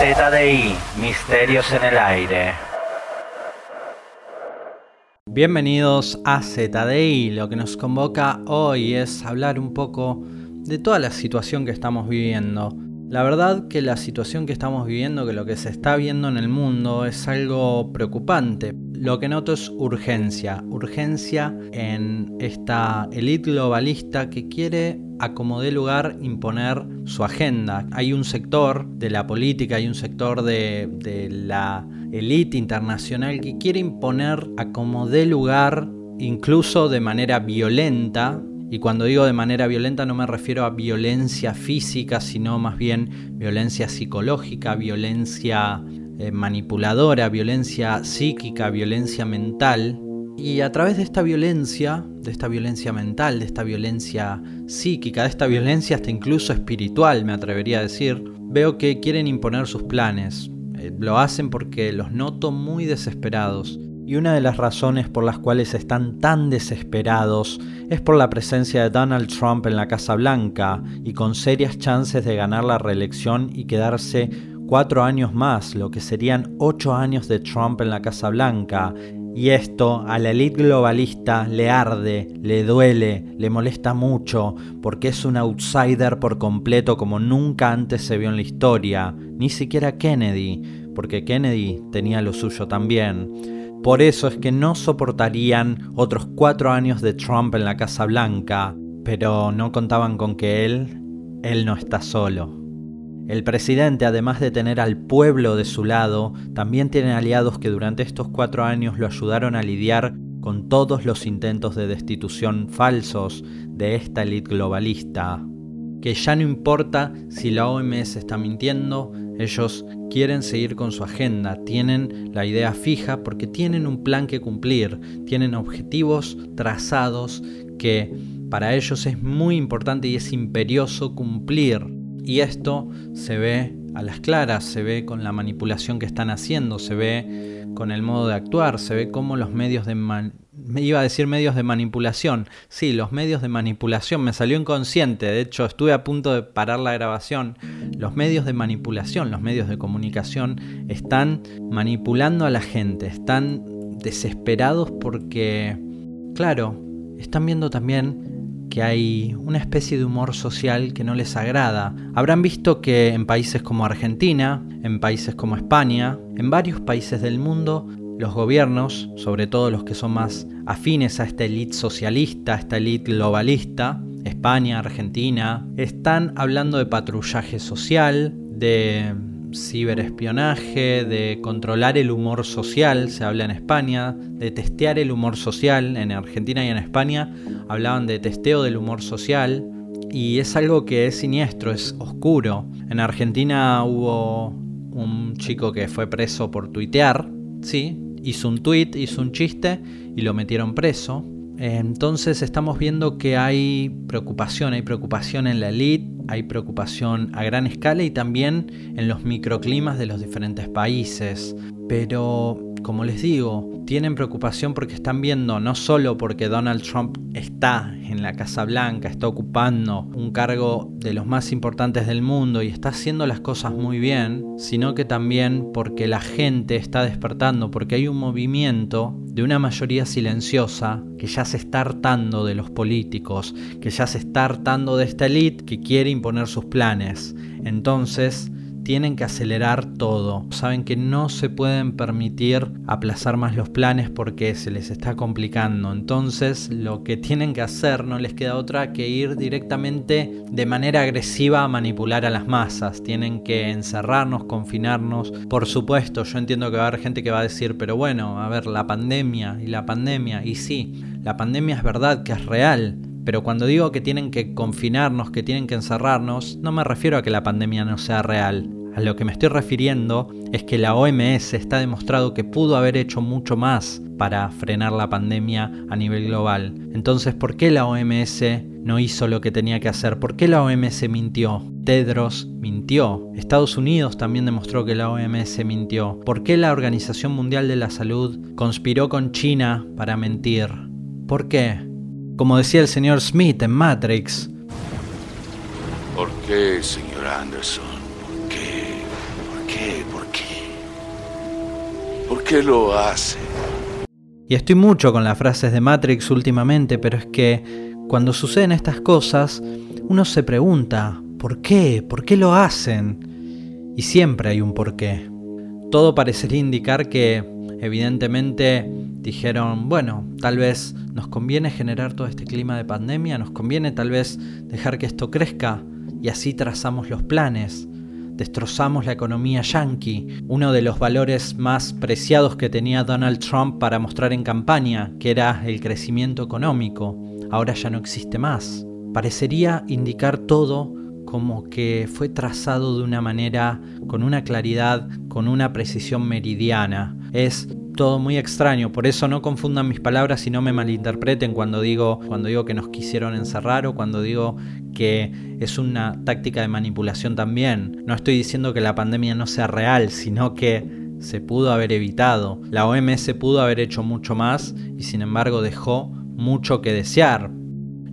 ZDI, Misterios en el Aire. Bienvenidos a ZDI. Lo que nos convoca hoy es hablar un poco de toda la situación que estamos viviendo. La verdad que la situación que estamos viviendo, que lo que se está viendo en el mundo es algo preocupante. Lo que noto es urgencia, urgencia en esta élite globalista que quiere a como lugar imponer su agenda. Hay un sector de la política, hay un sector de, de la élite internacional que quiere imponer a como lugar, incluso de manera violenta, y cuando digo de manera violenta no me refiero a violencia física, sino más bien violencia psicológica, violencia eh, manipuladora, violencia psíquica, violencia mental. Y a través de esta violencia, de esta violencia mental, de esta violencia psíquica, de esta violencia hasta incluso espiritual, me atrevería a decir, veo que quieren imponer sus planes. Eh, lo hacen porque los noto muy desesperados. Y una de las razones por las cuales están tan desesperados es por la presencia de Donald Trump en la Casa Blanca y con serias chances de ganar la reelección y quedarse cuatro años más, lo que serían ocho años de Trump en la Casa Blanca, y esto a la élite globalista le arde, le duele, le molesta mucho, porque es un outsider por completo como nunca antes se vio en la historia, ni siquiera Kennedy, porque Kennedy tenía lo suyo también. Por eso es que no soportarían otros cuatro años de Trump en la Casa Blanca, pero no contaban con que él, él no está solo. El presidente, además de tener al pueblo de su lado, también tiene aliados que durante estos cuatro años lo ayudaron a lidiar con todos los intentos de destitución falsos de esta élite globalista. Que ya no importa si la OMS está mintiendo, ellos quieren seguir con su agenda, tienen la idea fija porque tienen un plan que cumplir, tienen objetivos trazados que para ellos es muy importante y es imperioso cumplir. Y esto se ve a las claras, se ve con la manipulación que están haciendo, se ve con el modo de actuar, se ve cómo los medios de... Me iba a decir medios de manipulación. Sí, los medios de manipulación. Me salió inconsciente. De hecho, estuve a punto de parar la grabación. Los medios de manipulación, los medios de comunicación están manipulando a la gente. Están desesperados porque, claro, están viendo también que hay una especie de humor social que no les agrada. Habrán visto que en países como Argentina, en países como España, en varios países del mundo, los gobiernos, sobre todo los que son más afines a esta élite socialista, a esta élite globalista, España, Argentina, están hablando de patrullaje social, de ciberespionaje, de controlar el humor social, se habla en España, de testear el humor social, en Argentina y en España hablaban de testeo del humor social, y es algo que es siniestro, es oscuro. En Argentina hubo un chico que fue preso por tuitear, sí, hizo un tweet, hizo un chiste y lo metieron preso. Entonces estamos viendo que hay preocupación, hay preocupación en la elite, hay preocupación a gran escala y también en los microclimas de los diferentes países. Pero como les digo, tienen preocupación porque están viendo no solo porque Donald Trump está en la Casa Blanca, está ocupando un cargo de los más importantes del mundo y está haciendo las cosas muy bien, sino que también porque la gente está despertando, porque hay un movimiento de una mayoría silenciosa que ya se está hartando de los políticos, que ya se está hartando de esta élite que quiere imponer sus planes. Entonces, tienen que acelerar todo. Saben que no se pueden permitir aplazar más los planes porque se les está complicando. Entonces lo que tienen que hacer no les queda otra que ir directamente de manera agresiva a manipular a las masas. Tienen que encerrarnos, confinarnos. Por supuesto, yo entiendo que va a haber gente que va a decir, pero bueno, a ver, la pandemia y la pandemia. Y sí, la pandemia es verdad que es real pero cuando digo que tienen que confinarnos, que tienen que encerrarnos, no me refiero a que la pandemia no sea real. A lo que me estoy refiriendo es que la OMS está demostrado que pudo haber hecho mucho más para frenar la pandemia a nivel global. Entonces, ¿por qué la OMS no hizo lo que tenía que hacer? ¿Por qué la OMS mintió? Tedros mintió. Estados Unidos también demostró que la OMS mintió. ¿Por qué la Organización Mundial de la Salud conspiró con China para mentir? ¿Por qué? Como decía el señor Smith en Matrix. ¿Por qué, señor Anderson? ¿Por qué lo hace? Y estoy mucho con las frases de Matrix últimamente, pero es que cuando suceden estas cosas, uno se pregunta, ¿por qué? ¿Por qué lo hacen? Y siempre hay un por qué. Todo parecería indicar que, evidentemente, dijeron, bueno, tal vez nos conviene generar todo este clima de pandemia, nos conviene tal vez dejar que esto crezca y así trazamos los planes destrozamos la economía yankee, uno de los valores más preciados que tenía Donald Trump para mostrar en campaña, que era el crecimiento económico, ahora ya no existe más. Parecería indicar todo como que fue trazado de una manera, con una claridad, con una precisión meridiana. Es todo muy extraño, por eso no confundan mis palabras y no me malinterpreten cuando digo, cuando digo que nos quisieron encerrar o cuando digo que es una táctica de manipulación también. No estoy diciendo que la pandemia no sea real, sino que se pudo haber evitado. La OMS pudo haber hecho mucho más y sin embargo dejó mucho que desear.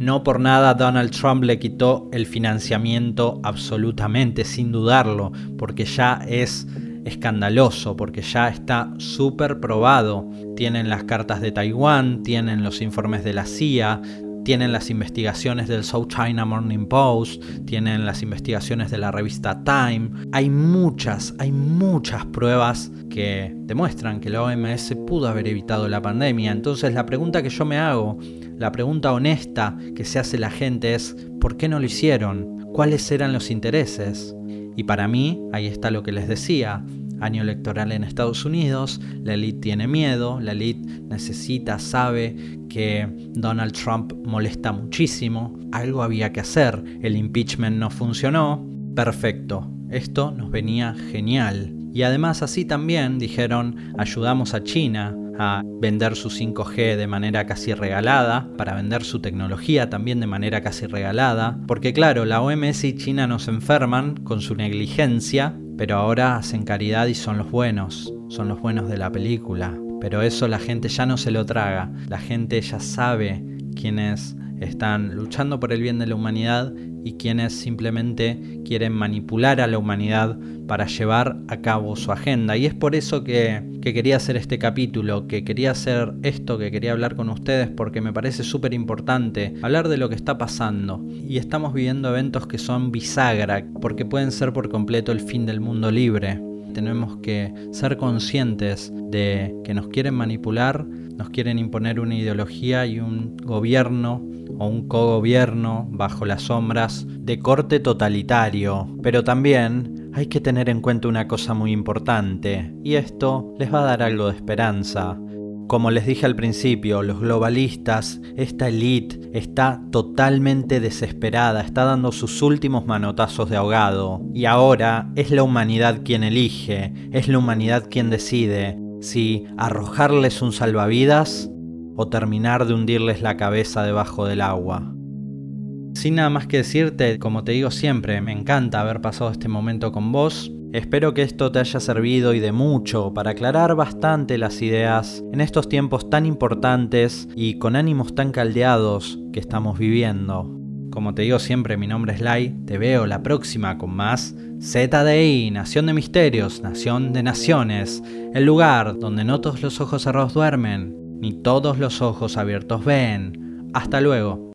No por nada Donald Trump le quitó el financiamiento absolutamente, sin dudarlo, porque ya es escandaloso porque ya está súper probado. Tienen las cartas de Taiwán, tienen los informes de la CIA, tienen las investigaciones del South China Morning Post, tienen las investigaciones de la revista Time. Hay muchas, hay muchas pruebas que demuestran que la OMS pudo haber evitado la pandemia. Entonces la pregunta que yo me hago, la pregunta honesta que se hace la gente es, ¿por qué no lo hicieron? ¿Cuáles eran los intereses? Y para mí, ahí está lo que les decía, año electoral en Estados Unidos, la elite tiene miedo, la elite necesita, sabe que Donald Trump molesta muchísimo, algo había que hacer, el impeachment no funcionó, perfecto, esto nos venía genial. Y además así también dijeron, ayudamos a China, a vender su 5G de manera casi regalada, para vender su tecnología también de manera casi regalada, porque claro, la OMS y China nos enferman con su negligencia, pero ahora hacen caridad y son los buenos, son los buenos de la película. Pero eso la gente ya no se lo traga, la gente ya sabe quiénes están luchando por el bien de la humanidad y quienes simplemente quieren manipular a la humanidad para llevar a cabo su agenda. Y es por eso que, quería hacer este capítulo, que quería hacer esto, que quería hablar con ustedes, porque me parece súper importante hablar de lo que está pasando. Y estamos viviendo eventos que son bisagra, porque pueden ser por completo el fin del mundo libre. Tenemos que ser conscientes de que nos quieren manipular, nos quieren imponer una ideología y un gobierno o un cogobierno bajo las sombras de corte totalitario, pero también hay que tener en cuenta una cosa muy importante, y esto les va a dar algo de esperanza. Como les dije al principio, los globalistas, esta elite está totalmente desesperada, está dando sus últimos manotazos de ahogado. Y ahora es la humanidad quien elige, es la humanidad quien decide si arrojarles un salvavidas o terminar de hundirles la cabeza debajo del agua. Sin nada más que decirte, como te digo siempre, me encanta haber pasado este momento con vos. Espero que esto te haya servido y de mucho para aclarar bastante las ideas en estos tiempos tan importantes y con ánimos tan caldeados que estamos viviendo. Como te digo siempre, mi nombre es Lai, te veo la próxima con más ZDI, Nación de Misterios, Nación de Naciones, el lugar donde no todos los ojos cerrados duermen, ni todos los ojos abiertos ven. Hasta luego.